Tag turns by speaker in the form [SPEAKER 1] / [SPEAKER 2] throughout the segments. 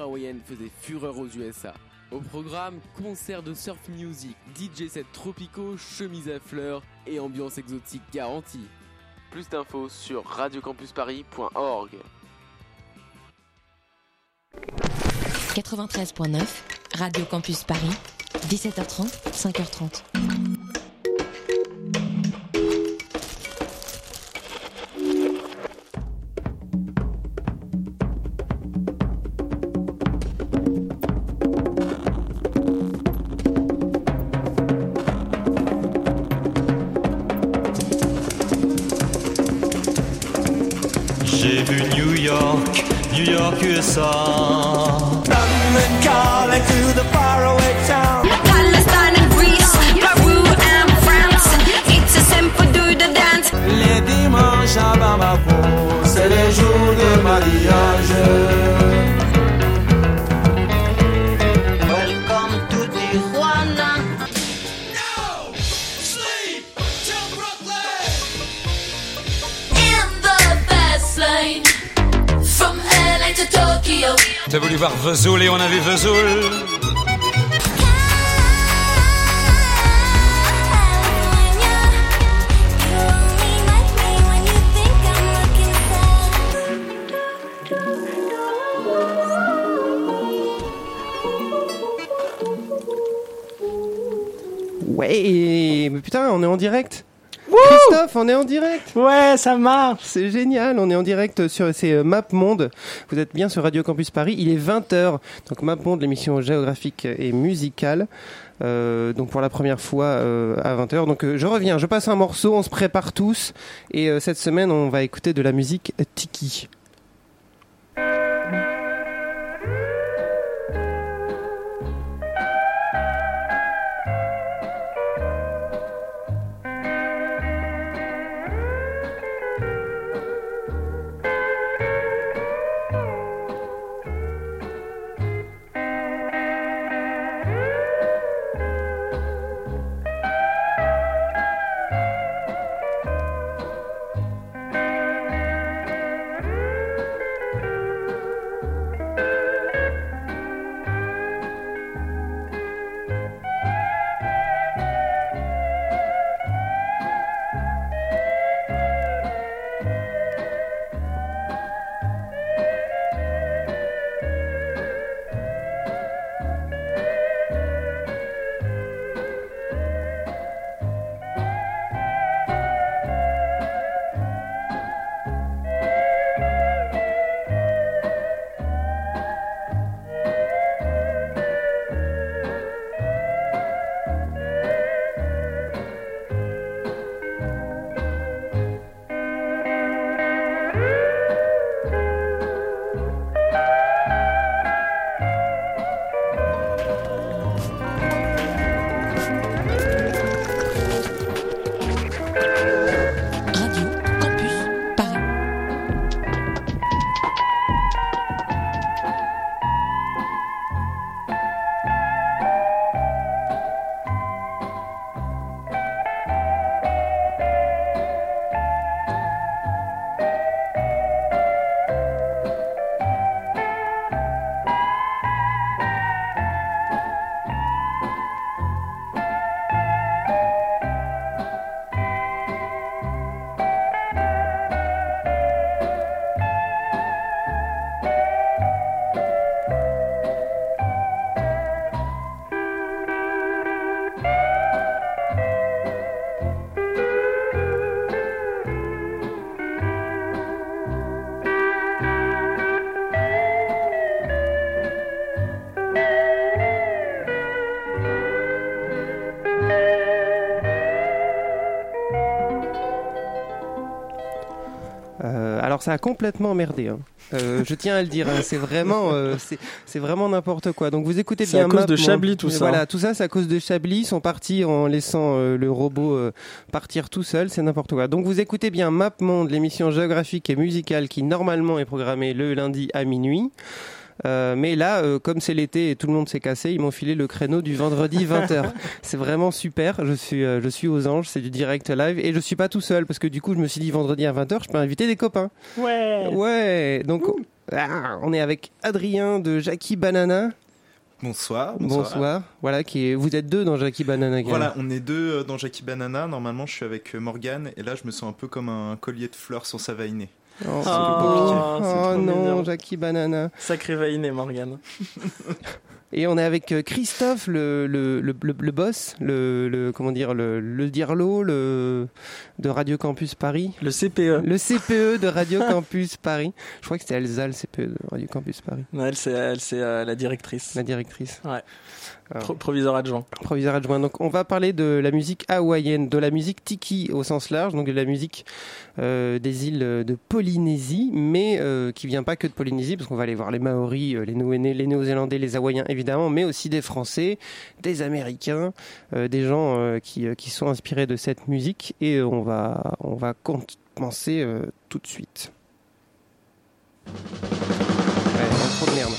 [SPEAKER 1] hawaïenne faisait fureur aux USA. Au programme, concert de surf music, DJ sets tropicaux, chemise à fleurs et ambiance exotique garantie. Plus d'infos sur radiocampusparis.org.
[SPEAKER 2] 93.9, Radio Campus Paris, 17h30, 5h30.
[SPEAKER 3] saw. Voulu voir Vesoul et on a vu Vesoul.
[SPEAKER 4] Ouais, mais putain, on est en direct. Christophe, on est en direct.
[SPEAKER 5] Ouais, ça marche.
[SPEAKER 4] C'est génial, on est en direct sur c'est euh, Map Monde. Vous êtes bien sur Radio Campus Paris. Il est 20h. Donc Map Monde, l'émission géographique et musicale. Euh, donc pour la première fois euh, à 20h. Donc euh, je reviens, je passe un morceau, on se prépare tous et cette semaine on va écouter de la musique tiki. Ça a complètement merdé. hein. Euh, je tiens à le dire. hein. C'est vraiment, euh, c'est c'est vraiment n'importe quoi. Donc vous écoutez
[SPEAKER 5] C'est
[SPEAKER 4] bien.
[SPEAKER 5] à cause
[SPEAKER 4] Map,
[SPEAKER 5] de. Chablis, tout
[SPEAKER 4] Mais
[SPEAKER 5] ça.
[SPEAKER 4] Voilà, tout ça, c'est à cause de Chablis. Ils sont partis en laissant euh, le robot euh, partir tout seul. C'est n'importe quoi. Donc vous écoutez bien Map Monde, l'émission géographique et musicale qui normalement est programmée le lundi à minuit. Euh, mais là, euh, comme c'est l'été et tout le monde s'est cassé, ils m'ont filé le créneau du vendredi 20h. c'est vraiment super. Je suis, euh, je suis aux anges. C'est du direct live et je suis pas tout seul parce que du coup, je me suis dit vendredi à 20h, je peux inviter des copains.
[SPEAKER 5] Ouais.
[SPEAKER 4] Ouais, donc Ah, on est avec Adrien de Jackie Banana.
[SPEAKER 6] Bonsoir,
[SPEAKER 4] Bonsoir.
[SPEAKER 6] bonsoir.
[SPEAKER 4] Voilà, qui est... vous êtes deux dans Jackie Banana.
[SPEAKER 6] Voilà, on est deux dans Jackie Banana. Normalement, je suis avec Morgane et là, je me sens un peu comme un collier de fleurs sur sa
[SPEAKER 4] Oh,
[SPEAKER 5] Ah,
[SPEAKER 4] oh
[SPEAKER 5] trop
[SPEAKER 4] non,
[SPEAKER 5] mignon.
[SPEAKER 4] Jackie Banana.
[SPEAKER 5] Sacré vainé, Morgane.
[SPEAKER 4] Et on est avec euh, Christophe, le, le, le, le- le boss, le, le comment dire, le, le dirlo, le de Radio Campus Paris,
[SPEAKER 5] Le CPE.
[SPEAKER 4] le CPE de Radio Campus Paris. Je crois que c'était Elsa, le CPE de Radio Campus Paris,
[SPEAKER 5] Non, elle, c'est elle, c'est, euh, la directrice.
[SPEAKER 4] la directrice.
[SPEAKER 5] Ouais. Pro- proviseur adjoint.
[SPEAKER 4] proviseur adjoint. Donc, on va parler de la musique hawaïenne, de la musique tiki au sens large, donc de la musique euh, des îles de Polynésie, mais euh, qui vient pas que de Polynésie, parce qu'on va aller voir les Maoris, euh, les, les Néo-Zélandais, les Hawaïens évidemment, mais aussi des Français, des Américains, euh, des gens qui, qui sont inspirés de cette musique, et on va on va commencer tout de suite. Ouais, pas trop de merde.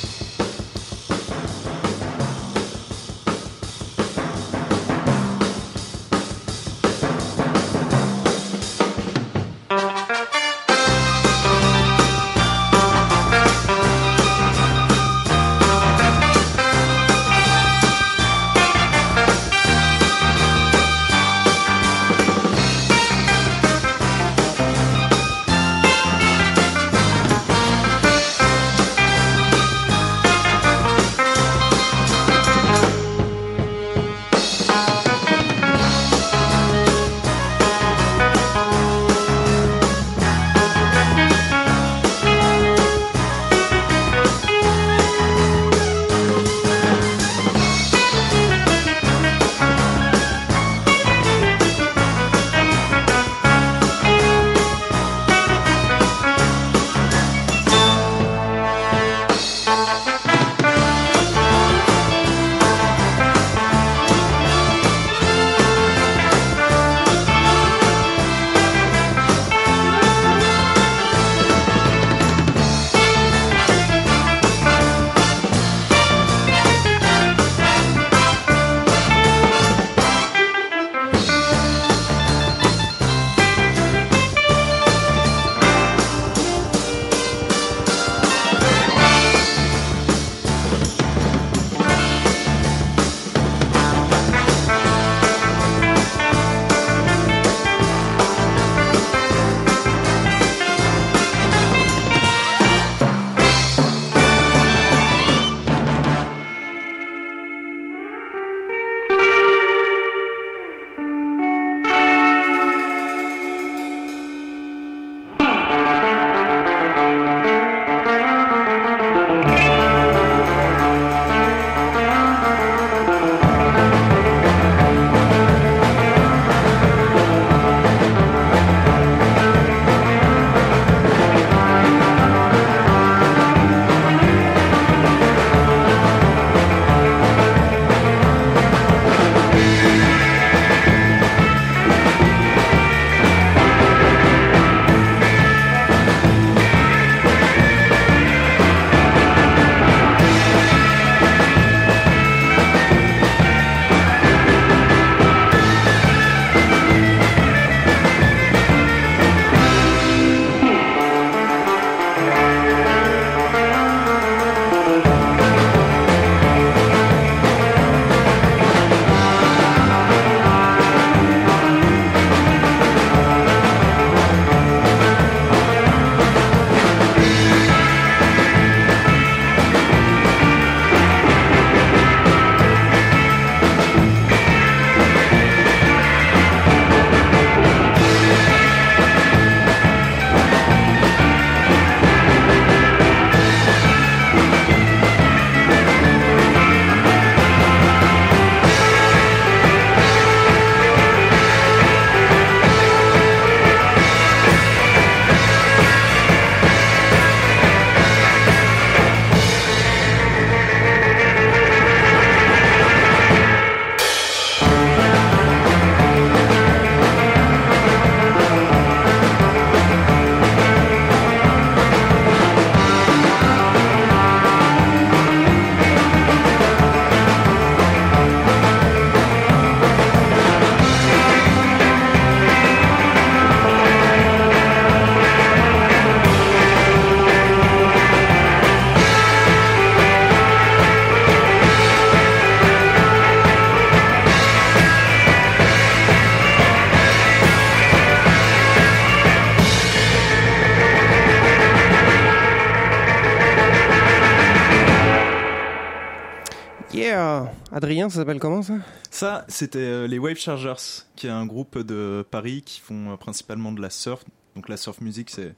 [SPEAKER 4] Adrien, ça s'appelle comment ça?
[SPEAKER 6] Ça, c'était euh, les Wave Chargers, qui est un groupe de Paris qui font euh, principalement de la surf. Donc la surf music, c'est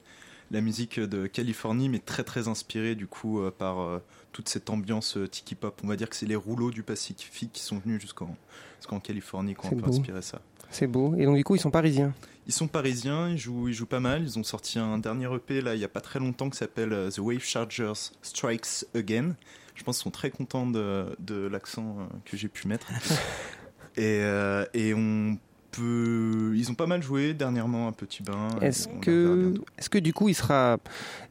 [SPEAKER 6] la musique de Californie, mais très très inspirée du coup euh, par toute cette ambiance tiki pop. On va dire que c'est les rouleaux du Pacifique qui sont venus jusqu'en Californie qui ont un peu inspiré ça.
[SPEAKER 4] C'est beau. Et donc du coup, ils sont parisiens?
[SPEAKER 6] Ils sont parisiens, ils jouent, ils jouent pas mal. Ils ont sorti un dernier EP là il y a pas très longtemps qui s'appelle The Wave Chargers Strikes Again. Je pense qu'ils sont très contents de, de l'accent euh, que j'ai pu mettre. et, euh, et on peut, ils ont pas mal joué dernièrement à Petit Bain.
[SPEAKER 4] Est-ce que, est-ce que du coup, il sera,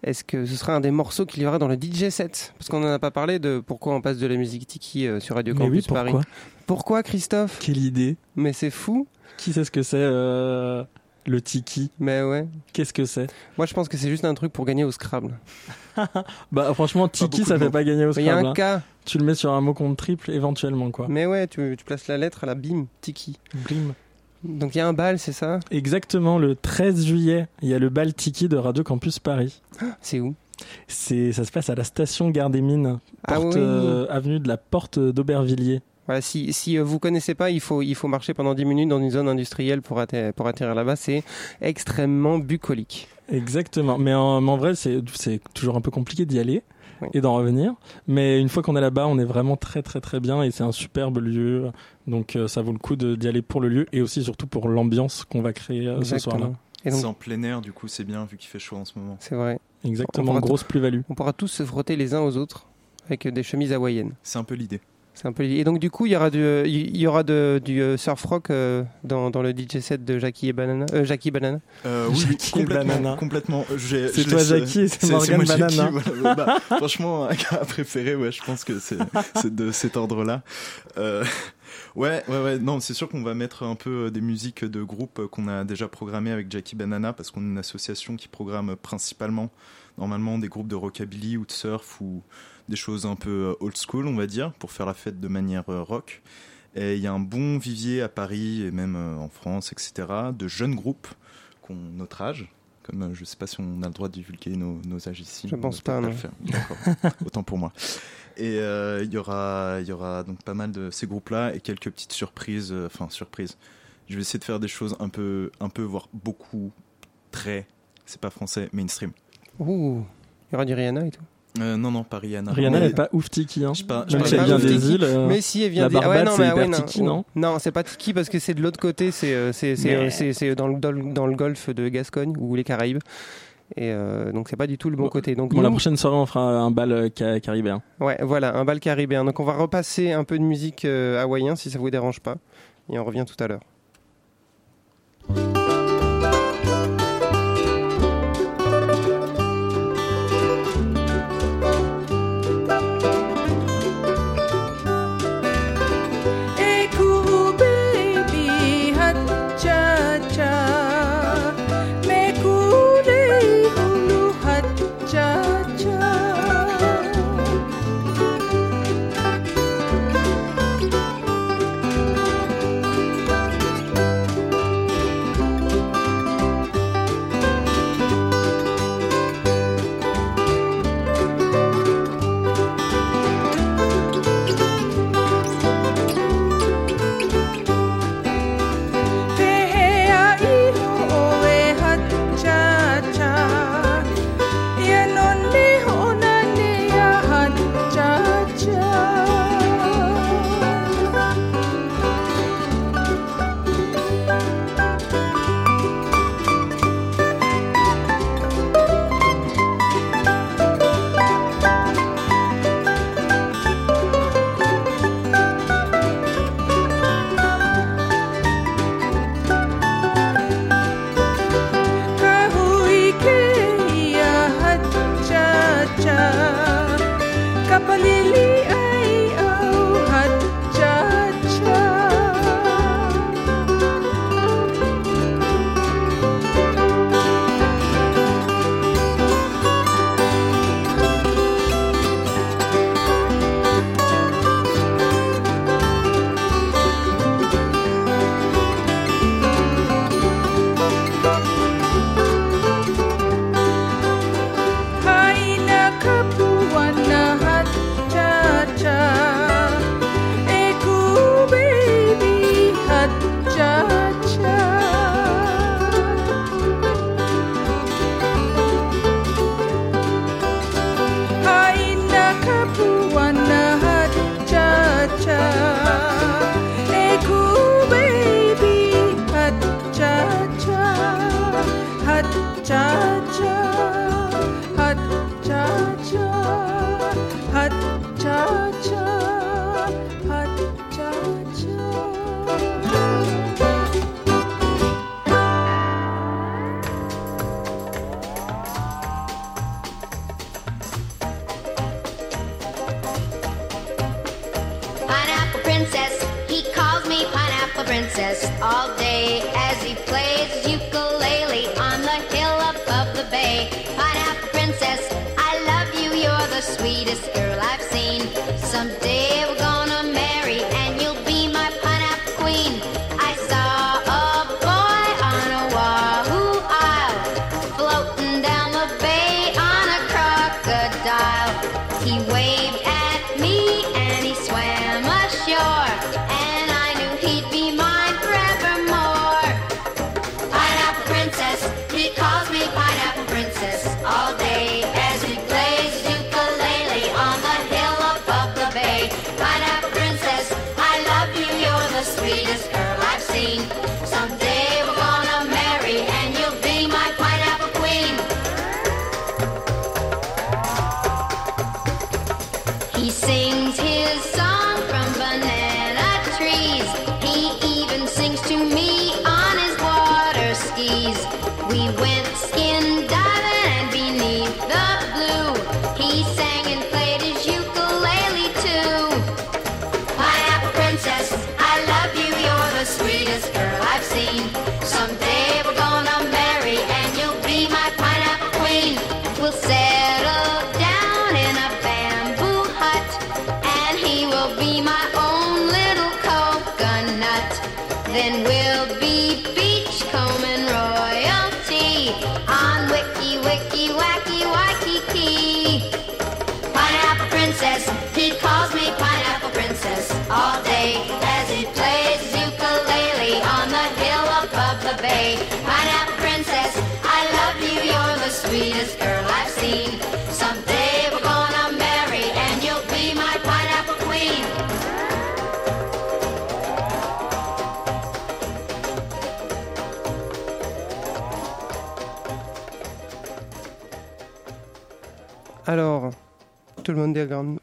[SPEAKER 4] est-ce que ce sera un des morceaux qu'il y aura dans le DJ set? Parce qu'on en a pas parlé de pourquoi on passe de la musique tiki euh, sur Radio
[SPEAKER 5] Mais oui,
[SPEAKER 4] Campus
[SPEAKER 5] pourquoi?
[SPEAKER 4] Paris. Pourquoi, Christophe?
[SPEAKER 5] Quelle idée
[SPEAKER 4] Mais c'est fou.
[SPEAKER 5] Qui sait ce que c'est euh, le tiki
[SPEAKER 4] Mais ouais.
[SPEAKER 5] Qu'est-ce que c'est?
[SPEAKER 4] Moi, je pense que c'est juste un truc pour gagner au Scrabble.
[SPEAKER 5] Bah franchement, tiki ça fait pas gagner au
[SPEAKER 4] Mais il y a
[SPEAKER 5] Scrabble.
[SPEAKER 4] un
[SPEAKER 5] hein.
[SPEAKER 4] cas.
[SPEAKER 5] Tu le mets sur un mot compte triple éventuellement quoi.
[SPEAKER 4] Mais ouais, tu, tu places la lettre à la bim, tiki.
[SPEAKER 5] Blim.
[SPEAKER 4] Donc il y a un bal, c'est ça?
[SPEAKER 5] Exactement, le 13 juillet, il y a le bal tiki de Radio Campus Paris.
[SPEAKER 4] C'est où?
[SPEAKER 5] C'est, ça se passe à la station Gare des Mines,
[SPEAKER 4] Ah oui.
[SPEAKER 5] euh, avenue de la Porte d'Aubervilliers.
[SPEAKER 4] Voilà, si si euh, vous connaissez pas, il faut il faut marcher pendant 10 minutes dans une zone industrielle pour atterrir, pour atterrir là-bas. C'est extrêmement bucolique.
[SPEAKER 5] Exactement, mais en, mais en vrai, c'est, c'est toujours un peu compliqué d'y aller
[SPEAKER 4] Oui.
[SPEAKER 5] et d'en revenir. Mais une fois qu'on est là-bas, on est vraiment très très très bien et c'est un superbe lieu. Donc euh, ça vaut le coup d'y aller pour le lieu et aussi surtout pour l'ambiance qu'on va créer euh, ce soir-là.
[SPEAKER 6] C'est en plein air, du coup c'est bien vu qu'il fait chaud en ce moment.
[SPEAKER 4] c'est vrai.
[SPEAKER 5] Exactement, grosse plus-value.
[SPEAKER 4] On pourra tous se frotter les uns aux autres avec des chemises hawaïennes.
[SPEAKER 6] C'est un peu l'idée.
[SPEAKER 4] C'est un peu et donc du coup il y aura du euh, il y aura de, du surf rock euh, dans, dans le DJ set de Jackie et Banana euh, Jackie Banana.
[SPEAKER 6] Euh, oui,
[SPEAKER 5] et
[SPEAKER 6] complètement,
[SPEAKER 5] Banana.
[SPEAKER 6] complètement.
[SPEAKER 5] C'est
[SPEAKER 6] je
[SPEAKER 5] toi Jackie et c'est
[SPEAKER 6] Jackie,
[SPEAKER 5] Banana.
[SPEAKER 6] voilà. Bah, franchement, un gars préféré, ouais, je pense que c'est de cet ordre-là. Euh, ouais, ouais, ouais. Non, c'est sûr qu'on va mettre un peu des musiques de groupe qu'on a déjà programmées avec Jackie Banana parce qu'on est une association qui programme principalement, normalement, des groupes de rockabilly ou de surf ou des choses un peu euh, old school, on va dire, pour faire la fête de manière euh, rock. Et il y a un bon vivier à Paris et même euh, en France, etc., de jeunes groupes qui ont notre âge. Comme euh, je sais pas si on a le droit de divulguer nos, nos âges ici.
[SPEAKER 4] Je pense pas, non.
[SPEAKER 6] D'accord. Autant pour moi. Et euh, il y aura, il y aura donc pas mal de ces groupes-là et quelques petites surprises. euh, Enfin, surprises. Je vais essayer de faire des choses un peu, un peu, voire beaucoup, très, c'est pas français, mainstream.
[SPEAKER 4] Ouh, il y aura du Rihanna et tout.
[SPEAKER 6] Euh, non, non, pas Rihanna.
[SPEAKER 5] Rihanna n'est pas ouf tiki. Hein.
[SPEAKER 6] Je sais pas, je
[SPEAKER 5] Même si elle vient des
[SPEAKER 4] tiki,
[SPEAKER 5] îles. euh,
[SPEAKER 4] Mais si elle vient
[SPEAKER 5] la
[SPEAKER 4] des... ah
[SPEAKER 5] Barbade,
[SPEAKER 4] non,
[SPEAKER 5] c'est
[SPEAKER 4] ouais,
[SPEAKER 5] tiki, non?
[SPEAKER 4] Non, c'est pas tiki parce que c'est de l'autre côté, c'est euh, c'est euh, dans le dans dans le golfe de Gascogne ou les Caraïbes. Et euh, donc c'est pas du tout le bon
[SPEAKER 5] Bon,
[SPEAKER 4] côté. Donc
[SPEAKER 5] Bon, la prochaine soirée, on fera un bal euh, ca- caribéen.
[SPEAKER 4] ouais, voilà, un bal caribéen. Donc on va repasser un peu de musique euh, hawaïen si ça vous dérange pas. Et on revient tout à l'heure.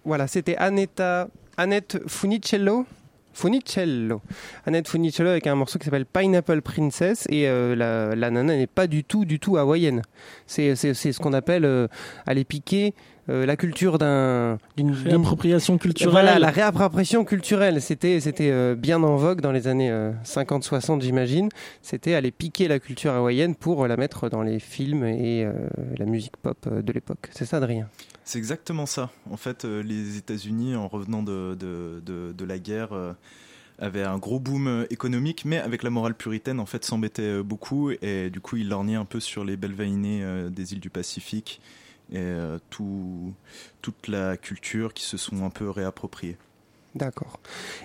[SPEAKER 4] Voilà, c'était Annetta, Annette Funicello. Funicello. Annette Funicello avec un morceau qui s'appelle Pineapple Princess et euh, la, la nana n'est pas du tout, du tout hawaïenne. C'est, ce qu'on appelle euh, aller piquer euh, la culture d'un, d'une,
[SPEAKER 5] Réappropriation culturelle.
[SPEAKER 4] Voilà, la réappropriation culturelle, c'était c'était euh, bien en vogue dans les années 50-60, j'imagine. C'était aller piquer la culture hawaïenne pour euh, la mettre dans les films et euh, la musique pop euh, de l'époque. C'est ça, Adrien?
[SPEAKER 6] C'est exactement ça. En fait, euh, les États-Unis, en revenant de, de, de, de la guerre, euh, avaient un gros boom euh, économique, mais avec la morale puritaine, en fait, s'embêtaient euh, beaucoup. Et du coup, ils lorgnaient un peu sur les belles vainées euh, des îles du Pacifique et euh, tout, toute la culture qui se sont un peu réappropriées.
[SPEAKER 4] D'accord.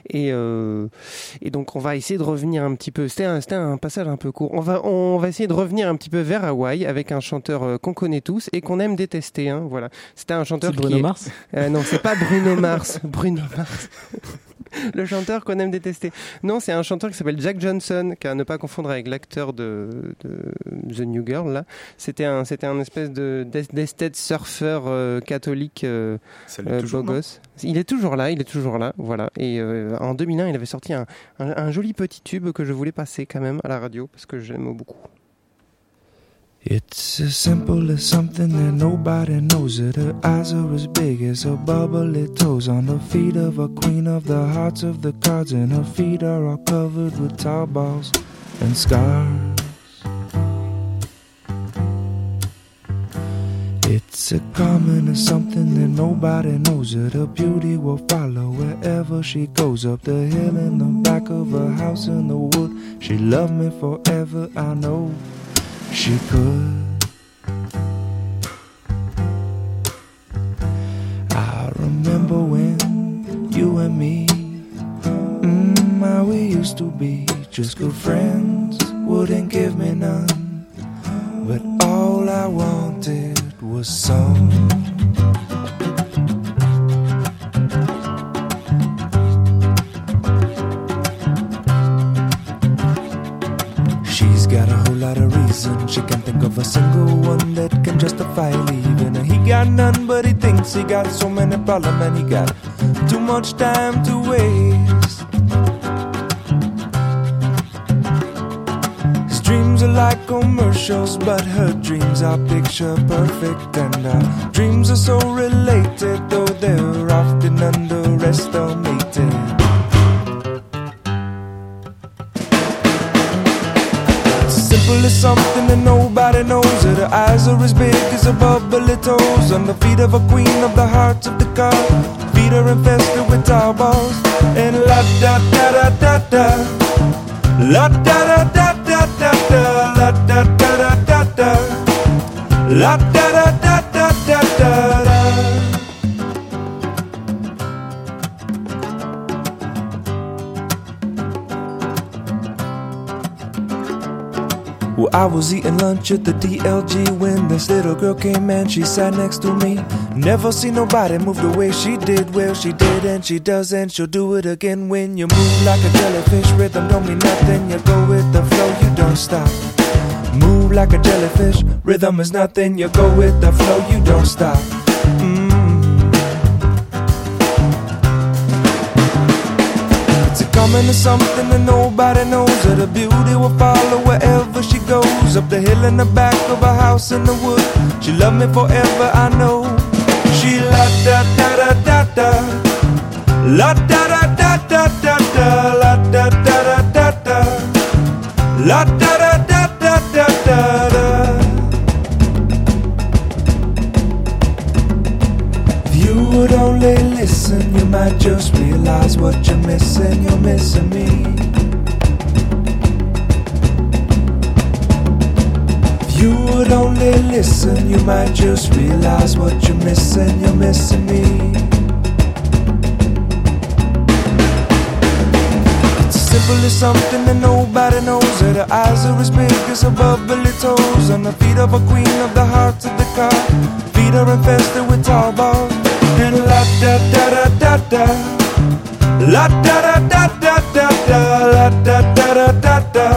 [SPEAKER 4] Et, euh, et donc on va essayer de revenir un petit peu. C'était un, passage un peu court. On va, on va essayer de revenir un petit peu vers Hawaï avec un chanteur euh, qu'on connaît tous et qu'on aime détester. Hein, voilà. C'était un chanteur qui
[SPEAKER 5] Bruno
[SPEAKER 4] est-
[SPEAKER 5] Mars?
[SPEAKER 4] Euh, non, c'est pas Bruno Mars. Bruno Mars. Le chanteur qu'on aime détester. Non, c'est un chanteur qui s'appelle Jack Johnson, qu'à ne pas confondre avec l'acteur de, de The New Girl. Là, c'était un, c'était un espèce de d'es- d'esthète surfeur euh, catholique euh, euh, beau gosse. Il est toujours là, il est toujours là, voilà. Et euh, en 2001, il avait sorti un, un, un joli petit tube que je voulais passer quand même à la radio parce que j'aime beaucoup.
[SPEAKER 7] It's as simple as something that nobody knows it. Her eyes are as big as her bubbly toes on the feet of a queen of the hearts of the cards, and her feet are all covered with tar balls and scars. It's a common as something that nobody knows it. Her beauty will follow wherever she goes up the hill in the back of her house in the wood. She loved me forever, I know she could. I remember when you and me, mm, how we used to be just good friends, wouldn't give me none, but all I wanted was some. She can't think of a single one that can justify leaving. He got none, but he thinks he got so many problems, and he got too much time to waste. His dreams are like commercials, but her dreams are picture perfect, and dreams are so related, though they're often underestimated. Simple as something that nobody knows. Her eyes are as big as her bubbly toes. On the feet of a queen of the hearts of the car. Feet are infested with tar balls. And la da da da da da. La da da da da da da. La da da da da da. La da da da da da da. I was eating lunch at the DLG when this little girl came and she sat next to me. Never seen nobody move the way she did. Well, she did and she does and she'll do it again. When you move like a jellyfish, rhythm don't mean nothing. You go with the flow, you don't stop. Move like a jellyfish, rhythm is nothing. You go with the flow, you don't stop. Mm. It's a coming to something that nobody knows. That the beauty will follow wherever goes. Up the hill in the back of a house in the wood. She love me forever, I know. She la da da da da da. La da da da da da da. La da da da da da. La da da da da da da. If you would only listen, you might just realize what you're missing. You're missing me. Listen, you might just realize what you're missing. You're missing me. It's as simple as something that nobody knows. That her eyes are as big as her bubbly toes. On the feet of a queen of the hearts of the car. Feet are infested with tar balls. And la da da da da da. La da da da da da da. La da da da da da.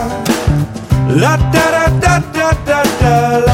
[SPEAKER 7] La da da da da da da.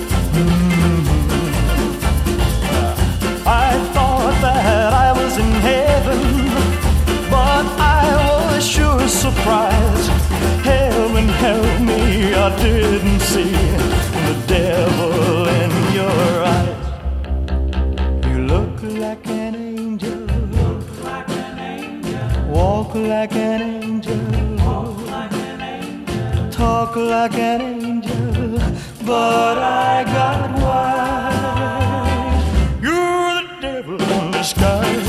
[SPEAKER 8] I didn't see the devil in your eyes. You look like an angel, walk like an angel, talk like an angel, but I got wise. You're the devil in disguise.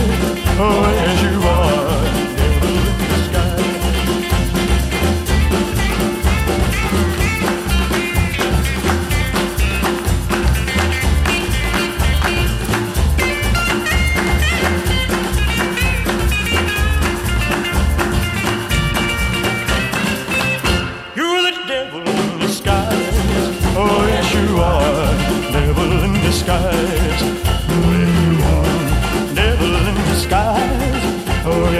[SPEAKER 8] Oh, yes, you are.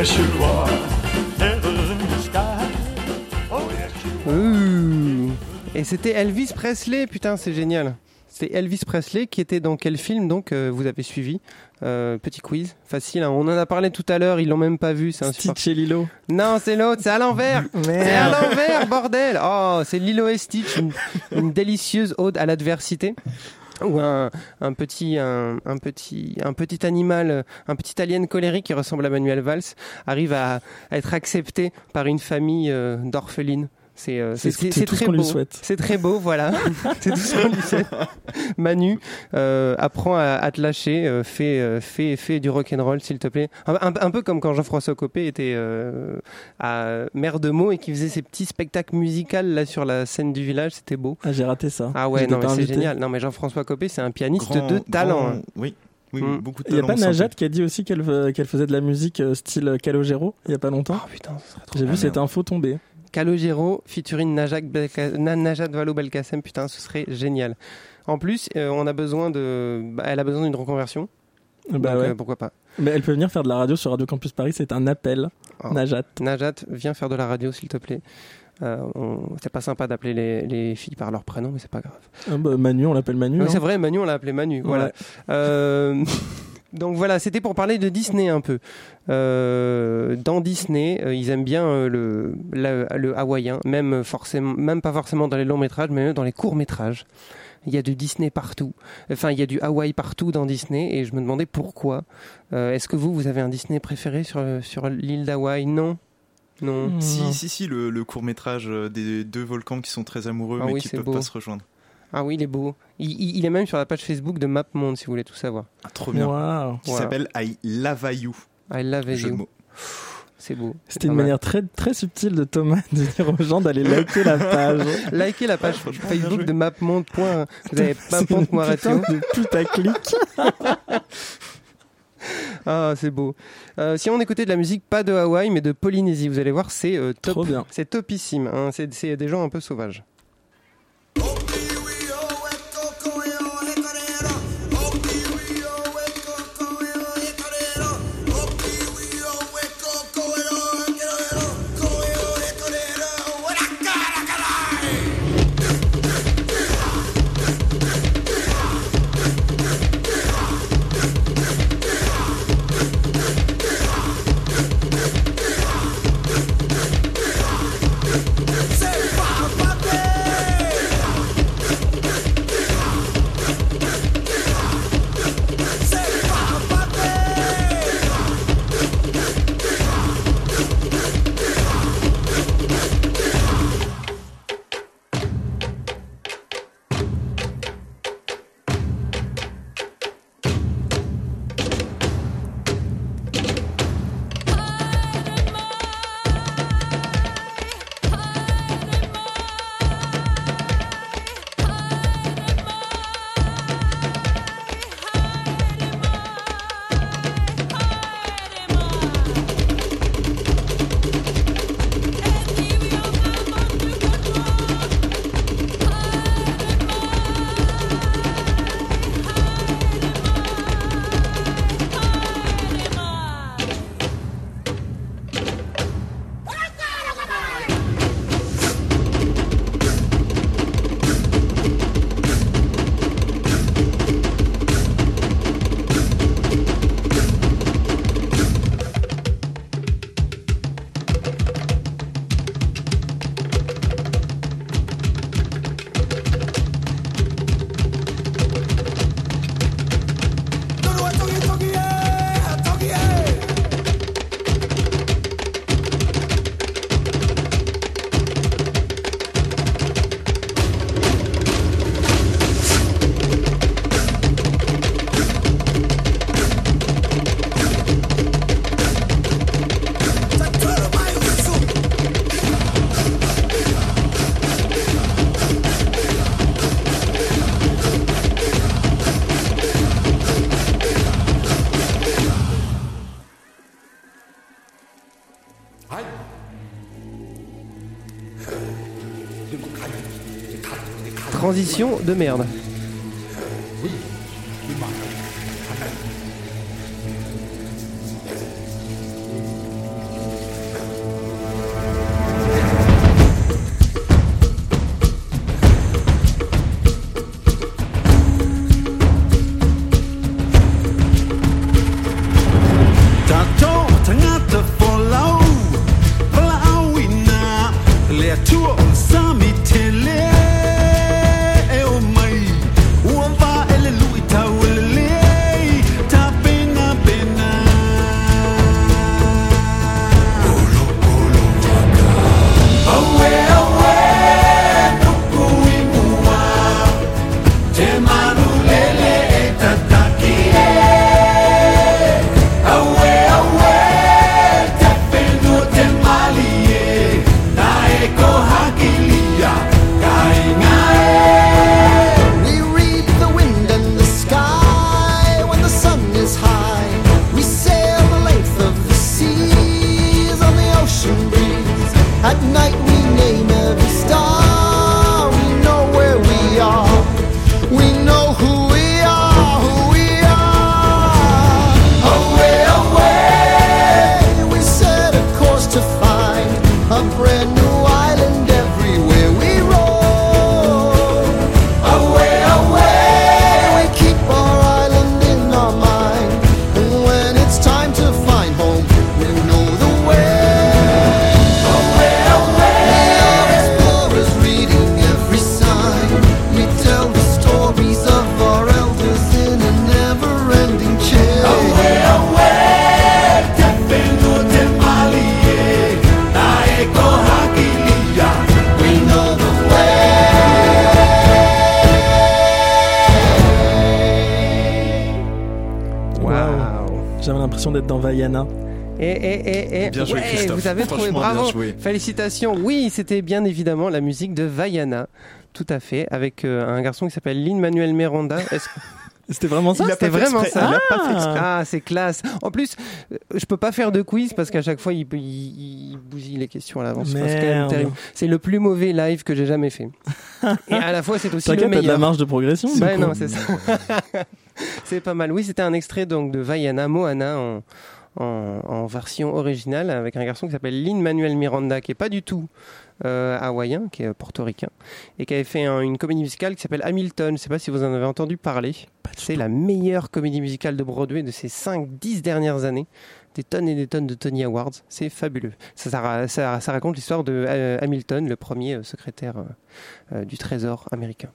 [SPEAKER 8] Yes, you are.
[SPEAKER 4] Ouh. Et c'était Elvis Presley, putain, c'est génial. C'était Elvis Presley qui était dans quel film donc euh, vous avez suivi Euh, Petit quiz, facile. hein. On en a parlé tout à l'heure, ils l'ont même pas vu. C'est un
[SPEAKER 5] Stitch et Lilo.
[SPEAKER 4] Non, c'est l'autre, c'est à l'envers. C'est à l'envers, bordel. Oh, c'est Lilo et Stitch, une, une délicieuse ode à l'adversité. Où un, un petit un, un petit un petit animal, un petit alien colérique qui ressemble à Manuel Valls arrive à, à être accepté par une famille euh, d'orphelines. C'est euh,
[SPEAKER 5] ce
[SPEAKER 4] très
[SPEAKER 5] qu'on lui
[SPEAKER 4] beau.
[SPEAKER 5] souhaite.
[SPEAKER 4] C'est très beau, voilà. c'est tout ce qu'on lui souhaite. Manu euh, apprend à, à te lâcher, euh, fait, euh, fait, fait du rock'n'roll s'il te plaît. Un, un- un peu comme quand Jean-François Copé était euh, à Mère de mots et qui faisait ses petits spectacles musicaux là sur la scène du village, c'était beau.
[SPEAKER 5] Ah, j'ai raté ça.
[SPEAKER 4] Ah ouais, non mais c'est génial. Non mais Jean-François Copé, c'est un pianiste
[SPEAKER 6] Grand-
[SPEAKER 4] de talent.
[SPEAKER 6] grand-
[SPEAKER 4] hein.
[SPEAKER 6] Oui, oui,
[SPEAKER 4] Mm.
[SPEAKER 6] beaucoup de
[SPEAKER 5] Il y a pas Najat qui a dit aussi qu'elle faisait de la musique euh, style Calogero il y a pas longtemps
[SPEAKER 4] Oh putain,
[SPEAKER 5] J'ai vu cette info tomber.
[SPEAKER 4] Calogero featuring Najat, Vallaud Belkacem, putain, ce serait génial. En plus, euh, on a besoin de, bah, elle a besoin d'une reconversion.
[SPEAKER 5] Bah
[SPEAKER 4] donc,
[SPEAKER 5] ouais.
[SPEAKER 4] euh, pourquoi pas.
[SPEAKER 5] Mais elle peut venir faire de la radio sur Radio Campus Paris, c'est un appel.
[SPEAKER 4] Oh.
[SPEAKER 5] Najat.
[SPEAKER 4] Najat, viens faire de la radio, s'il te plaît. Euh, on- C'est pas sympa d'appeler les, les filles par leur prénom, mais c'est pas grave.
[SPEAKER 5] Ah bah, Manu, on l'appelle Manu.
[SPEAKER 4] Oui,
[SPEAKER 5] hein.
[SPEAKER 4] c'est vrai, Manu, on l'a appelé Manu. Voilà.
[SPEAKER 5] Ouais.
[SPEAKER 4] Euh, donc voilà, c'était pour parler de Disney un peu. Euh, dans Disney, euh, ils aiment bien euh, le, la- le hawaïen, même forcément, même pas forcément dans les longs métrages, mais même dans les courts métrages. Il y a du Disney partout. Enfin, il y a du Hawaï partout dans Disney, et je me demandais pourquoi. Euh, Est-ce que vous, vous avez un Disney préféré sur sur l'île d'Hawaï? Non? Non?
[SPEAKER 6] Si, si, si, le, le court métrage des deux volcans qui sont très amoureux
[SPEAKER 4] Ah
[SPEAKER 6] mais
[SPEAKER 4] oui,
[SPEAKER 6] qui
[SPEAKER 4] c'est
[SPEAKER 6] peuvent
[SPEAKER 4] beau.
[SPEAKER 6] pas se rejoindre.
[SPEAKER 4] Ah oui, il est beau. Il, il- il est même sur la page Facebook de MapMonde, si vous voulez tout savoir.
[SPEAKER 6] Ah, trop bien. Qui
[SPEAKER 4] Voilà.
[SPEAKER 6] s'appelle I Love You.
[SPEAKER 4] I love
[SPEAKER 6] Jeu de
[SPEAKER 4] you.
[SPEAKER 6] mots.
[SPEAKER 4] C'est beau.
[SPEAKER 5] C'était une
[SPEAKER 4] mal.
[SPEAKER 5] manière très, très subtile de Thomas de dire aux gens d'aller liker la page.
[SPEAKER 4] Likez la page
[SPEAKER 6] bien
[SPEAKER 4] Facebook de MapMonde. point- Vous avez
[SPEAKER 5] C'est putain de putaclic.
[SPEAKER 4] Ah, c'est beau. Euh, si on écoutait de la musique, pas de Hawaï, mais de Polynésie, vous allez voir, c'est euh, top. C'est topissime. hein. C'est c'est des gens un peu sauvages. De merde.
[SPEAKER 5] Vaiana.
[SPEAKER 4] Et, et, et, et
[SPEAKER 5] Bien joué,
[SPEAKER 4] ouais,
[SPEAKER 5] Christophe.
[SPEAKER 4] vous avez trouvé, bravo,
[SPEAKER 5] joué.
[SPEAKER 4] félicitations. Oui, c'était bien évidemment la musique de Vaiana, tout à fait, avec euh, un garçon qui s'appelle Lin Manuel Miranda. Est-ce-
[SPEAKER 5] C'était vraiment ça
[SPEAKER 4] C'était vraiment ça.
[SPEAKER 5] Il a pas fait exprès.
[SPEAKER 4] Ah, c'est classe. En plus, euh, je peux pas faire de quiz parce qu'à chaque fois, il, il, il bousille les questions à l'avance. C'est le plus mauvais live que j'ai jamais fait. Et à la fois, c'est aussi le
[SPEAKER 5] t'as de
[SPEAKER 4] meilleur.
[SPEAKER 5] la marge de progression. coup.
[SPEAKER 4] non, c'est ça. c'est pas mal. Oui, c'était un extrait donc de Vaiana Moana en, en, en version originale avec un garçon qui s'appelle Lin Manuel Miranda, qui est pas du tout euh, hawaïen, qui est portoricain, et qui avait fait un- une comédie musicale qui s'appelle Hamilton. Je sais pas si vous en avez entendu parler. C'est la meilleure comédie musicale de Broadway de ces 5-10 dernières années. Des tonnes et des tonnes de Tony Awards. C'est fabuleux. Ça, ça ra- ça- ça raconte l'histoire de euh, Hamilton, le premier euh, secrétaire euh, euh, du Trésor américain.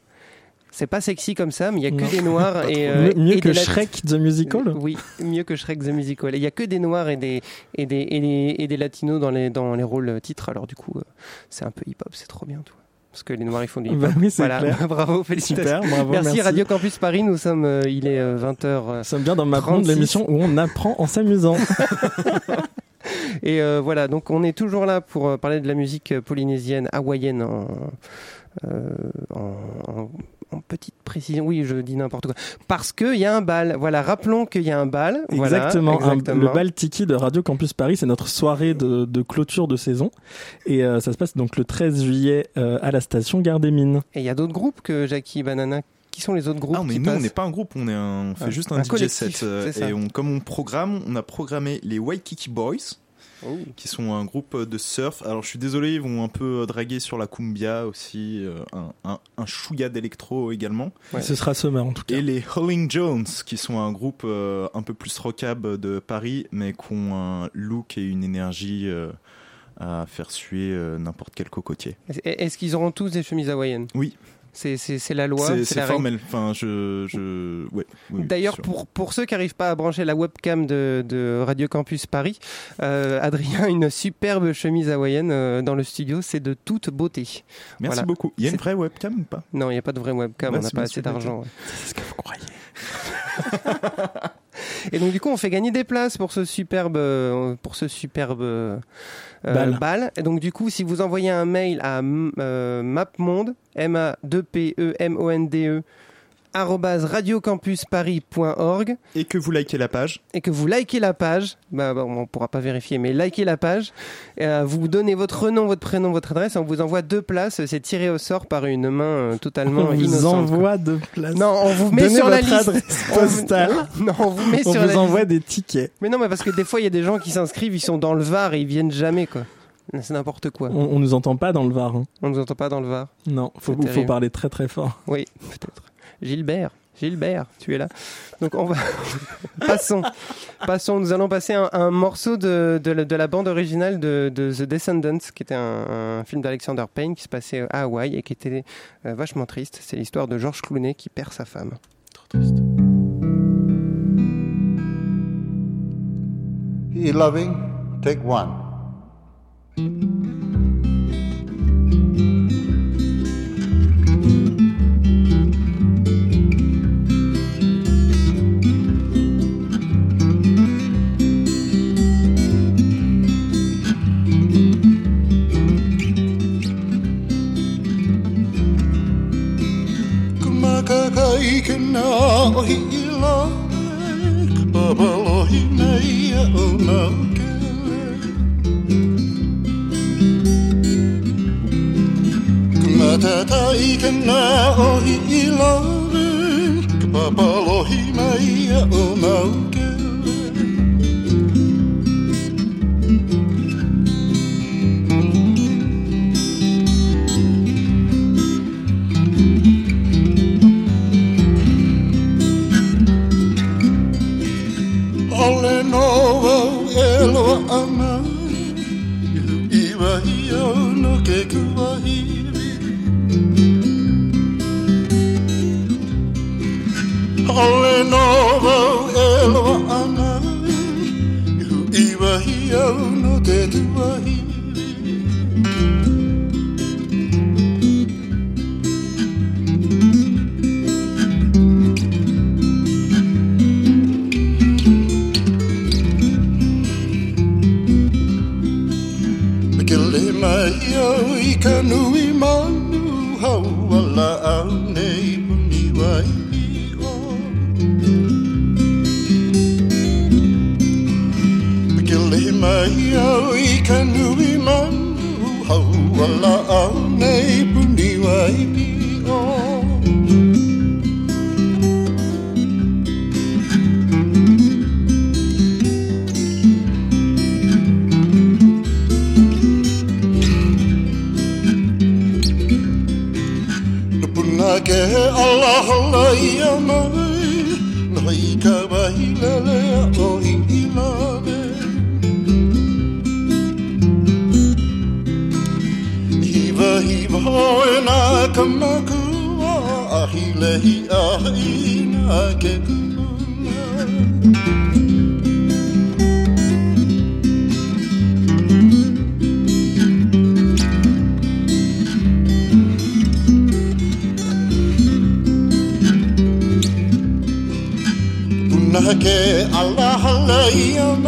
[SPEAKER 4] C'est pas sexy comme ça, mais il y a que
[SPEAKER 5] Non.
[SPEAKER 4] des noirs et euh,
[SPEAKER 5] Mieux- mieux
[SPEAKER 4] et
[SPEAKER 5] que
[SPEAKER 4] des lat-
[SPEAKER 5] Shrek the Musical
[SPEAKER 4] Oui, mieux que Shrek the Musical. Il y a que des noirs et des et des et des, et des latinos dans les dans les rôles euh, titres. Alors du coup, euh, c'est un peu hip-hop, c'est trop bien tout. Parce que les noirs ils font du hip-hop.
[SPEAKER 5] Bah oui, c'est
[SPEAKER 4] voilà.
[SPEAKER 5] clair.
[SPEAKER 4] bravo, félicitations.
[SPEAKER 5] Super, bravo,
[SPEAKER 4] merci,
[SPEAKER 5] merci.
[SPEAKER 4] Radio Campus Paris. Nous sommes, euh, il est 20h.
[SPEAKER 5] Nous sommes bien dans ma de l'émission où on apprend en s'amusant.
[SPEAKER 4] Et euh, voilà, donc on est toujours là pour euh, parler de la musique euh, polynésienne, hawaïenne en, euh, en, en- en petite précision. Oui, je dis n'importe quoi. Parce qu'il y a un bal. Voilà, rappelons qu'il y a un bal. Voilà,
[SPEAKER 5] Exactement, un- le bal Tiki de Radio Campus Paris, c'est notre soirée de, de clôture de saison. Et euh, ça se passe donc le 13 juillet euh, à la station Gare des Mines.
[SPEAKER 4] Et il y a d'autres groupes que Jackie Banana. Qui sont les autres groupes
[SPEAKER 6] Ah, mais
[SPEAKER 4] qui
[SPEAKER 6] nous, on n'est pas un groupe, on, est un- on fait
[SPEAKER 4] Ah,
[SPEAKER 6] juste
[SPEAKER 4] un
[SPEAKER 6] un, DJ set. euh, et on, comme on programme, on a programmé les Waikiki Boys,
[SPEAKER 4] Oh.
[SPEAKER 6] qui sont un groupe de surf. Alors, je suis désolé, ils vont un peu draguer sur la cumbia aussi, euh, un, un, un chouïa d'électro également.
[SPEAKER 5] Ouais. Ce sera Summer en tout cas.
[SPEAKER 6] Et les Howling Jones, qui sont un groupe euh, un peu plus rockab de Paris, mais qui ont un look et une énergie euh, à faire suer euh, n'importe quel cocotier.
[SPEAKER 4] Est- Est-ce qu'ils auront tous des chemises hawaïennes?
[SPEAKER 6] Oui.
[SPEAKER 4] C'est la loi.
[SPEAKER 6] C'est
[SPEAKER 4] règle.
[SPEAKER 6] formel. Enfin, je, je, ouais. oui,
[SPEAKER 4] D'ailleurs, pour, pour ceux qui n'arrivent pas à brancher la webcam de, de Radio Campus Paris, euh, Adrien a une superbe chemise hawaïenne euh, dans le studio. C'est de toute beauté.
[SPEAKER 6] Merci
[SPEAKER 4] Voilà.
[SPEAKER 6] beaucoup. Il y a une vraie webcam ou pas?
[SPEAKER 4] Non, il n'y a pas de vraie webcam.
[SPEAKER 6] Bah,
[SPEAKER 4] on n'a pas assez d'argent.
[SPEAKER 5] C'est ce que vous croyez.
[SPEAKER 4] Et donc du coup, on fait gagner des places pour ce superbe, euh, pour ce superbe euh,
[SPEAKER 5] Bal.
[SPEAKER 4] bal. Et donc du coup, si vous envoyez un mail à euh, mapmonde, m a 2 p e m o n d e radiocampusparis.org
[SPEAKER 6] Et que vous likez la page.
[SPEAKER 4] et que vous likez la page, bah, bah, on pourra pas vérifier, mais likez la page, euh, vous donnez votre nom, votre prénom, votre adresse, on vous envoie deux places, c'est tiré au sort par une main euh, totalement
[SPEAKER 5] On vous
[SPEAKER 4] innocente. quoi.
[SPEAKER 5] envoie deux places.
[SPEAKER 4] Non, on vous met
[SPEAKER 5] Donnez
[SPEAKER 4] sur la liste.
[SPEAKER 5] adresse
[SPEAKER 4] On vous-
[SPEAKER 5] postale.
[SPEAKER 4] Non, on vous met
[SPEAKER 5] On
[SPEAKER 4] sur
[SPEAKER 5] vous
[SPEAKER 4] la
[SPEAKER 5] envoie
[SPEAKER 4] liste.
[SPEAKER 5] des tickets.
[SPEAKER 4] Mais non, mais parce que des fois, il y a des gens qui s'inscrivent, ils sont dans le Var et ils viennent jamais, quoi. C'est n'importe quoi.
[SPEAKER 5] On, on nous entend pas dans le Var. hein.
[SPEAKER 4] On nous entend pas dans le Var.
[SPEAKER 5] Non, faut, faut parler très très fort.
[SPEAKER 4] Oui, peut-être. Gilbert, Gilbert, tu es là. Donc on va passons, passons. Nous allons passer un, un morceau de, de, la, de la bande originale de, de The Descendants, qui était un, un film d'Alexander Payne qui se passait à Hawaï et qui était euh, vachement triste. C'est l'histoire de George Clooney qui perd sa femme.
[SPEAKER 9] He loving, take one.
[SPEAKER 10] אלוהי אלוהיק, בבלוהי נאו נאוקלק. גמתתאי כנאו אלוהיק, בבלוהי נאו נאוקלק. novo e loa ana I wahi no ke ku wahi Ole novo e loa ana I wahi no te
[SPEAKER 4] tuai. Au Maria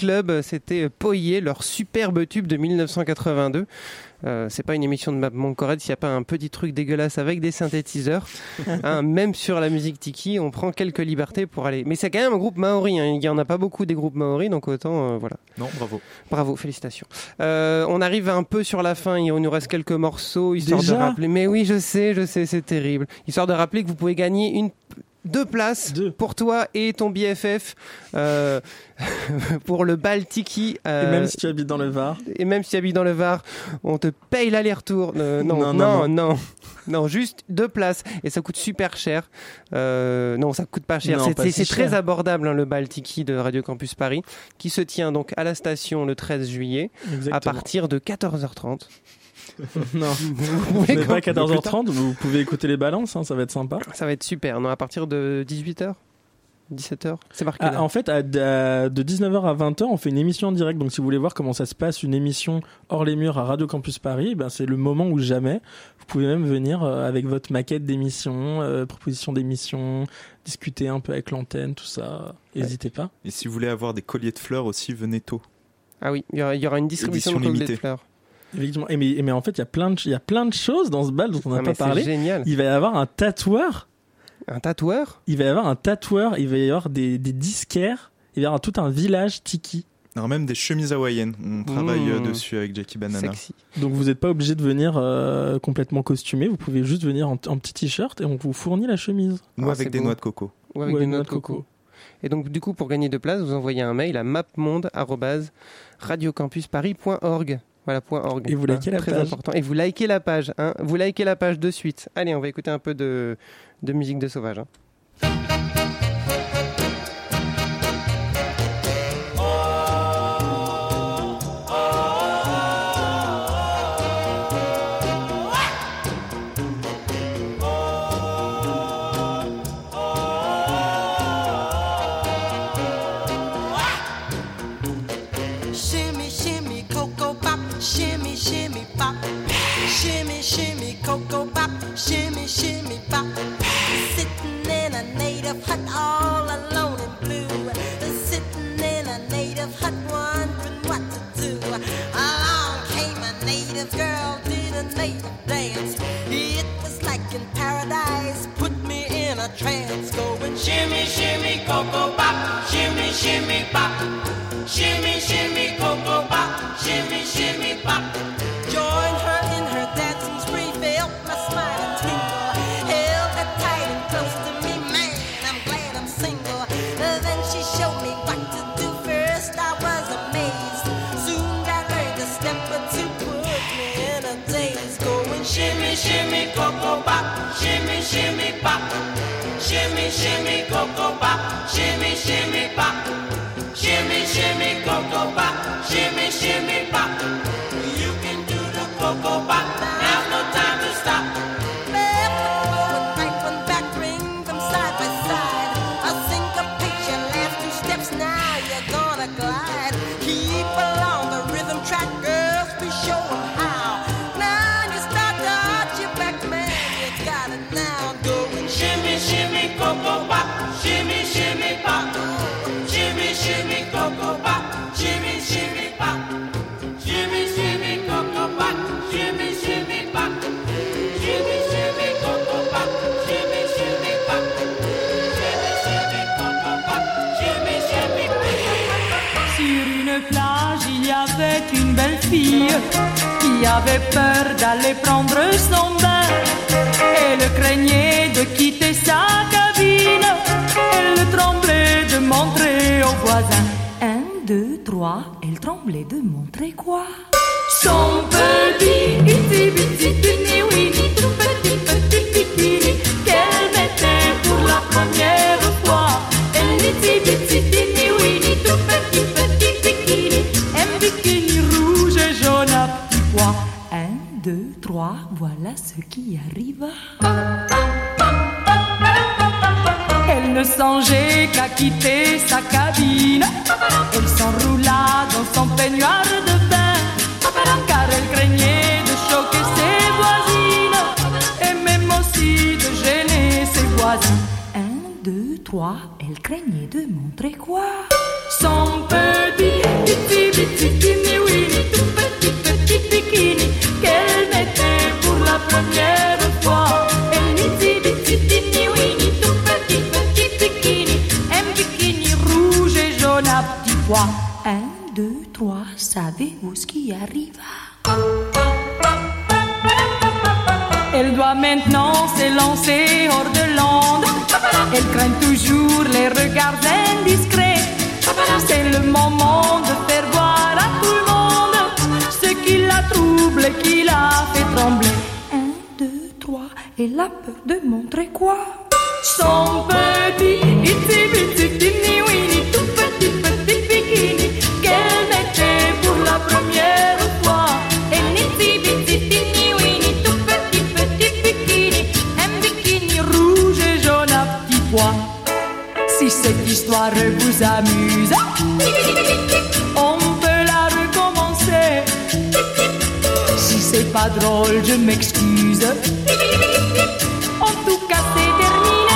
[SPEAKER 4] Club, c'était Poye, leur superbe tube de 1982. Euh, c'est pas une émission de Map Mon Correct s'il n'y a pas un petit truc dégueulasse avec des synthétiseurs. Hein, même sur la musique tiki, on prend quelques libertés pour aller. Mais c'est quand même un groupe maori. hein. Il y en a pas beaucoup des groupes maori, donc autant euh, voilà.
[SPEAKER 6] Non, bravo.
[SPEAKER 4] Bravo, félicitations. Euh, on arrive un peu sur la fin. Il nous reste quelques morceaux histoire
[SPEAKER 5] Déjà?
[SPEAKER 4] de rappeler. Mais oui, je sais, je sais, c'est terrible. Histoire de rappeler que vous pouvez gagner une deux places pour toi et ton BFF euh, pour le bal tiki. euh,
[SPEAKER 5] Et même si tu habites dans le Var.
[SPEAKER 4] et même si tu habites dans le Var, on te paye l'aller-retour. Euh, non, non,
[SPEAKER 5] Non,
[SPEAKER 4] non,
[SPEAKER 5] non,
[SPEAKER 4] non, Non, juste deux places et ça coûte super cher. Euh, non, ça coûte pas cher. C'est-
[SPEAKER 5] si
[SPEAKER 4] très abordable hein, le bal tiki de Radio Campus Paris, qui se tient donc à la station le 13 juillet à partir de 14h30.
[SPEAKER 5] non,
[SPEAKER 4] Vous
[SPEAKER 5] n'est pas
[SPEAKER 4] pouvez
[SPEAKER 5] 14h30, vous pouvez écouter les balances, hein, ça va être sympa.
[SPEAKER 4] Ça va être super. Non, à partir de 18h 17h C'est marqué
[SPEAKER 5] Ah, en fait, à- à- de 19h à 20h, on fait une émission en direct. Donc, si vous voulez voir comment ça se passe, une émission hors les murs à Radio Campus Paris, ben, c'est le moment où jamais. Vous pouvez même venir euh, avec votre maquette d'émission, euh, proposition d'émission, discuter un peu avec l'antenne, tout ça. N'hésitez pas.
[SPEAKER 6] Et si vous voulez avoir des colliers de fleurs aussi, venez tôt.
[SPEAKER 4] Ah oui, il y aura, il y aura une distribution
[SPEAKER 6] Édition
[SPEAKER 4] de colliers de
[SPEAKER 6] limitée.
[SPEAKER 4] fleurs.
[SPEAKER 5] Effectivement. Et mais, et mais en fait, il y a plein de, il y a plein de choses dans ce bal dont on n'a
[SPEAKER 4] Ah,
[SPEAKER 5] pas parlé.
[SPEAKER 4] génial.
[SPEAKER 5] Il va y avoir un tatoueur.
[SPEAKER 4] Un tatoueur?
[SPEAKER 5] Il va y avoir un tatoueur. Il va y avoir des, des disquaires. Il va y avoir tout un village tiki.
[SPEAKER 6] Alors même des chemises hawaïennes. On travaille euh,
[SPEAKER 5] Mmh.
[SPEAKER 6] dessus avec Jackie Banana.
[SPEAKER 5] Donc vous n'êtes pas obligé de venir euh, complètement costumé. Vous pouvez juste venir en, en petit t-shirt et on vous fournit la chemise.
[SPEAKER 6] Ou
[SPEAKER 4] Ah,
[SPEAKER 6] avec des
[SPEAKER 4] beau.
[SPEAKER 6] noix de coco.
[SPEAKER 4] Ou avec des noix
[SPEAKER 5] noix
[SPEAKER 4] de coco.
[SPEAKER 5] coco.
[SPEAKER 4] Et donc, du coup, pour gagner deux places, vous envoyez un mail à mapmonde.radiocampusparis.org. Voilà, point .org.
[SPEAKER 5] Et vous
[SPEAKER 4] Hein,
[SPEAKER 5] likez la
[SPEAKER 4] Très
[SPEAKER 5] page.
[SPEAKER 4] important. Et vous likez la page. Hein. Vous likez la page de suite. Allez, on va écouter un peu de, de musique de sauvage. hein.
[SPEAKER 11] Shimmy, cocoa pop, shimmy, shimmy pop. Shimmy, shimmy, cocoa pop, shimmy, shimmy pop. Join her in her dancing spree, felt my smile and twinkle. Held her tight and close to me, man, I'm glad I'm single. Then she showed me what to do first, I was amazed. Soon I learned a step or two, put me in a daze. Going shimmy, shimmy, cocoa pop, shimmy, shimmy pop. Shimmy, coco pop, shimmy, shimmy pop. Shimmy, shimmy, coco pop, shimmy, shimmy pop. You can do the cocoa pop, now's no time
[SPEAKER 12] fille qui avait peur d'aller prendre son bain. Elle craignait de quitter sa cabine. Elle tremblait de montrer aux voisins. Un, deux, trois, elle tremblait de montrer quoi? Son petit itsy bitsy tini winny, tout petit petit bikini qu'elle mettait pour la première fois? Itsy bitsy tini tout petit petit bikini, un bikini voilà ce qui arriva. Elle ne songeait qu'à quitter sa cabine. Elle s'enroula dans son peignoir de bain. Car elle craignait de choquer ses voisines. Et même aussi de gêner ses voisins. Un, deux, trois, elle craignait de montrer quoi? S'élancer hors de l'onde. Elle craint toujours les regards indiscrets. C'est le moment de faire voir à tout le monde ce qui la trouble et qui la fait trembler. Un, deux, trois, elle a peur de montrer drôle, je m'excuse. En tout cas, c'est terminé.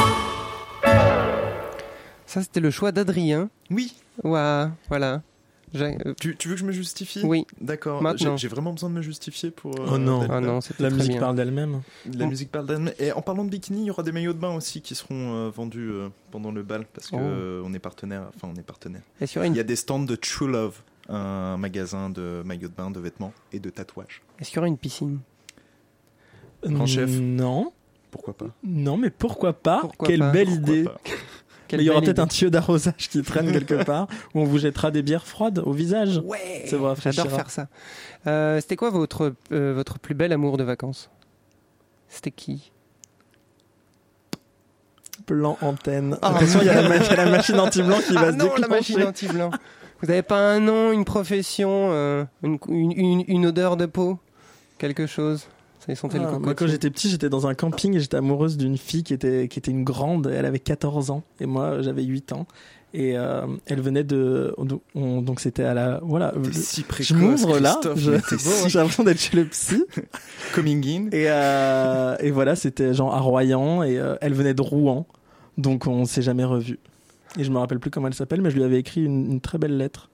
[SPEAKER 4] Ça, c'était le choix d'Adrien.
[SPEAKER 6] Oui.
[SPEAKER 4] Ouah, voilà. Euh,
[SPEAKER 6] Tu, tu veux que je me justifie?
[SPEAKER 4] Oui.
[SPEAKER 6] D'accord.
[SPEAKER 4] Maintenant.
[SPEAKER 6] J'ai vraiment besoin de me justifier pour. euh,
[SPEAKER 13] Oh non.
[SPEAKER 4] Ah non,
[SPEAKER 13] La
[SPEAKER 4] très
[SPEAKER 13] musique
[SPEAKER 4] bien.
[SPEAKER 13] parle d'elle-même.
[SPEAKER 6] La musique parle d'elle. Et en parlant de bikini, il y aura des maillots de bain aussi qui seront euh, vendus euh, pendant le bal parce que
[SPEAKER 4] Oh.
[SPEAKER 6] euh, on est partenaire. Enfin, on est partenaire. Il
[SPEAKER 4] une,
[SPEAKER 6] y a des stands de True Love, un magasin de maillots de bain, de vêtements et de tatouages.
[SPEAKER 4] est-ce qu'il y aura une piscine?
[SPEAKER 6] Grand chef?
[SPEAKER 13] Non.
[SPEAKER 6] Pourquoi pas?
[SPEAKER 13] Non, mais pourquoi pas?
[SPEAKER 4] Pourquoi
[SPEAKER 13] Quelle
[SPEAKER 4] pas?
[SPEAKER 13] belle
[SPEAKER 6] Pourquoi
[SPEAKER 13] idée.
[SPEAKER 6] pas?
[SPEAKER 4] Quelle
[SPEAKER 13] mais il y aura peut-être un tuyau d'arrosage qui traîne quelque part où on vous jettera des bières froides au visage.
[SPEAKER 4] Ouais,
[SPEAKER 13] vous rafraîchira.
[SPEAKER 4] j'adore faire ça. Euh, c'était quoi votre, euh, votre plus bel amour de vacances? C'était qui?
[SPEAKER 13] Plan antenne.
[SPEAKER 4] Ah.
[SPEAKER 13] Attention, il y, a la ma- il y a la machine anti-blanc qui va
[SPEAKER 4] Ah
[SPEAKER 13] se
[SPEAKER 4] non, la
[SPEAKER 13] déclencher.
[SPEAKER 4] machine anti-blanc. Vous n'avez pas un nom, une profession, euh, une, une, une- une odeur de peau Quelque chose? Ça y sentait le
[SPEAKER 13] Ah, moi, quand j'étais petit, j'étais dans un camping et j'étais amoureuse d'une fille qui était, qui était une grande. Elle avait 14 ans et moi, j'avais 8 ans. Et euh, elle venait de. on- donc c'était à la. Voilà. Le-
[SPEAKER 6] si précoce,
[SPEAKER 13] je m'ouvre là. J'ai l'impression d'être chez le psy.
[SPEAKER 6] Coming in.
[SPEAKER 13] Et, euh, et voilà, c'était genre à Royan et euh, elle venait de Rouen. Donc on s'est jamais revus. Et je me rappelle plus comment elle s'appelle, mais je lui avais écrit une, une très belle lettre.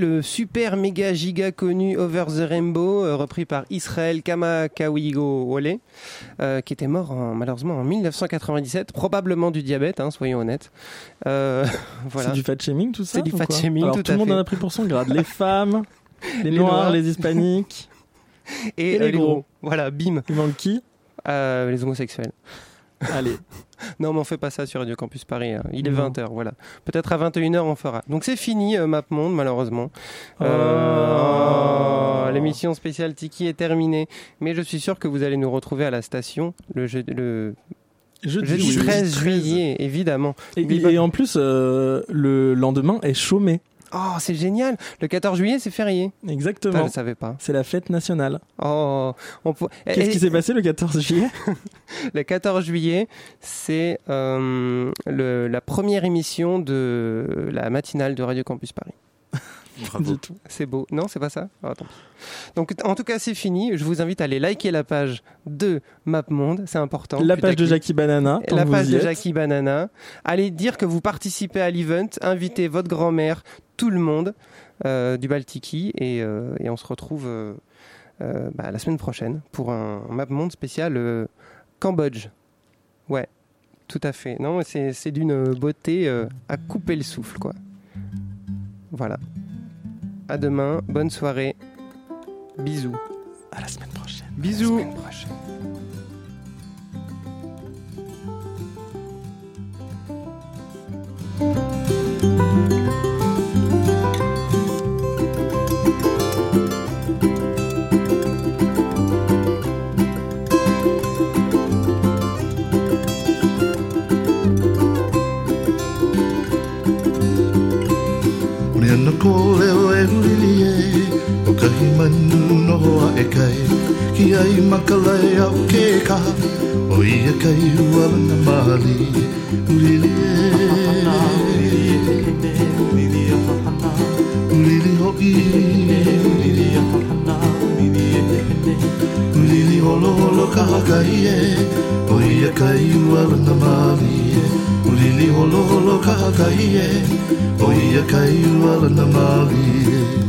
[SPEAKER 4] Le super méga giga connu Over the Rainbow, euh, repris par Israël Kamakawigo Wole, euh, qui était mort en- malheureusement en 1997, probablement du diabète, hein, soyons honnêtes. Euh, voilà.
[SPEAKER 5] C'est du fat shaming tout ça
[SPEAKER 4] C'est du
[SPEAKER 5] ou
[SPEAKER 4] fat
[SPEAKER 5] quoi
[SPEAKER 4] shaming,
[SPEAKER 5] Alors,
[SPEAKER 4] tout
[SPEAKER 5] tout le monde en a pris pour son grade. Les femmes, les,
[SPEAKER 4] Les
[SPEAKER 5] noirs,
[SPEAKER 4] noirs.
[SPEAKER 5] les hispaniques.
[SPEAKER 4] Et,
[SPEAKER 5] Et les gros.
[SPEAKER 4] Voilà, bim.
[SPEAKER 5] Il manque qui?
[SPEAKER 4] Les homosexuels.
[SPEAKER 5] Allez.
[SPEAKER 4] Non, mais on fait pas ça sur Radio Campus Paris. hein. Il est
[SPEAKER 5] Non.
[SPEAKER 4] 20h, voilà. Peut-être à 21h, on fera. Donc c'est fini, euh, MapMonde, malheureusement.
[SPEAKER 5] Oh.
[SPEAKER 4] Euh, L'émission spéciale Tiki est terminée. Mais je suis sûr que vous allez nous retrouver à la station le, jeu- le
[SPEAKER 5] Jeudi,
[SPEAKER 4] jeudi
[SPEAKER 5] oui.
[SPEAKER 4] 13
[SPEAKER 5] 13.
[SPEAKER 4] juillet, évidemment.
[SPEAKER 5] Et, en plus, euh, le lendemain est chômé.
[SPEAKER 4] Oh, c'est génial Le 14 juillet, c'est férié.
[SPEAKER 5] Exactement.
[SPEAKER 4] Putain, je savais pas.
[SPEAKER 5] C'est la fête nationale.
[SPEAKER 4] Oh, on peut-
[SPEAKER 5] Qu'est-ce qui s'est passé le 14 juillet?
[SPEAKER 4] Le 14 juillet, c'est euh, la première émission de la matinale de Radio Campus Paris. C'est beau. Non, c'est pas ça? Ah. Donc, en tout cas, c'est fini. Je vous invite à aller liker la page de MapMonde. C'est important.
[SPEAKER 5] La page de. Jackie Banana.
[SPEAKER 4] La page de. Jackie Banana. Allez dire que vous participez à l'event. Invitez votre grand-mère, tout le monde euh, du Baltiki. Et, euh, et on se retrouve euh, bah, la semaine prochaine pour un, un MapMonde spécial Cambodge. Ouais, tout à fait. Non, c'est d'une beauté à couper le souffle, quoi. Voilà. À demain. Bonne soirée. Bisous.
[SPEAKER 5] À la semaine prochaine.
[SPEAKER 4] Bisous.
[SPEAKER 14] Ko leo e hurili e O kahi manu no hoa e kai. Ki ai makalai au ke kaha O ia kai huala na mali Hurili e. Hurili ho i Hurili holo holo kaha kai e O ia kai huala na mali e O lili holo holo ka ka e O ia kai ua lana mali. e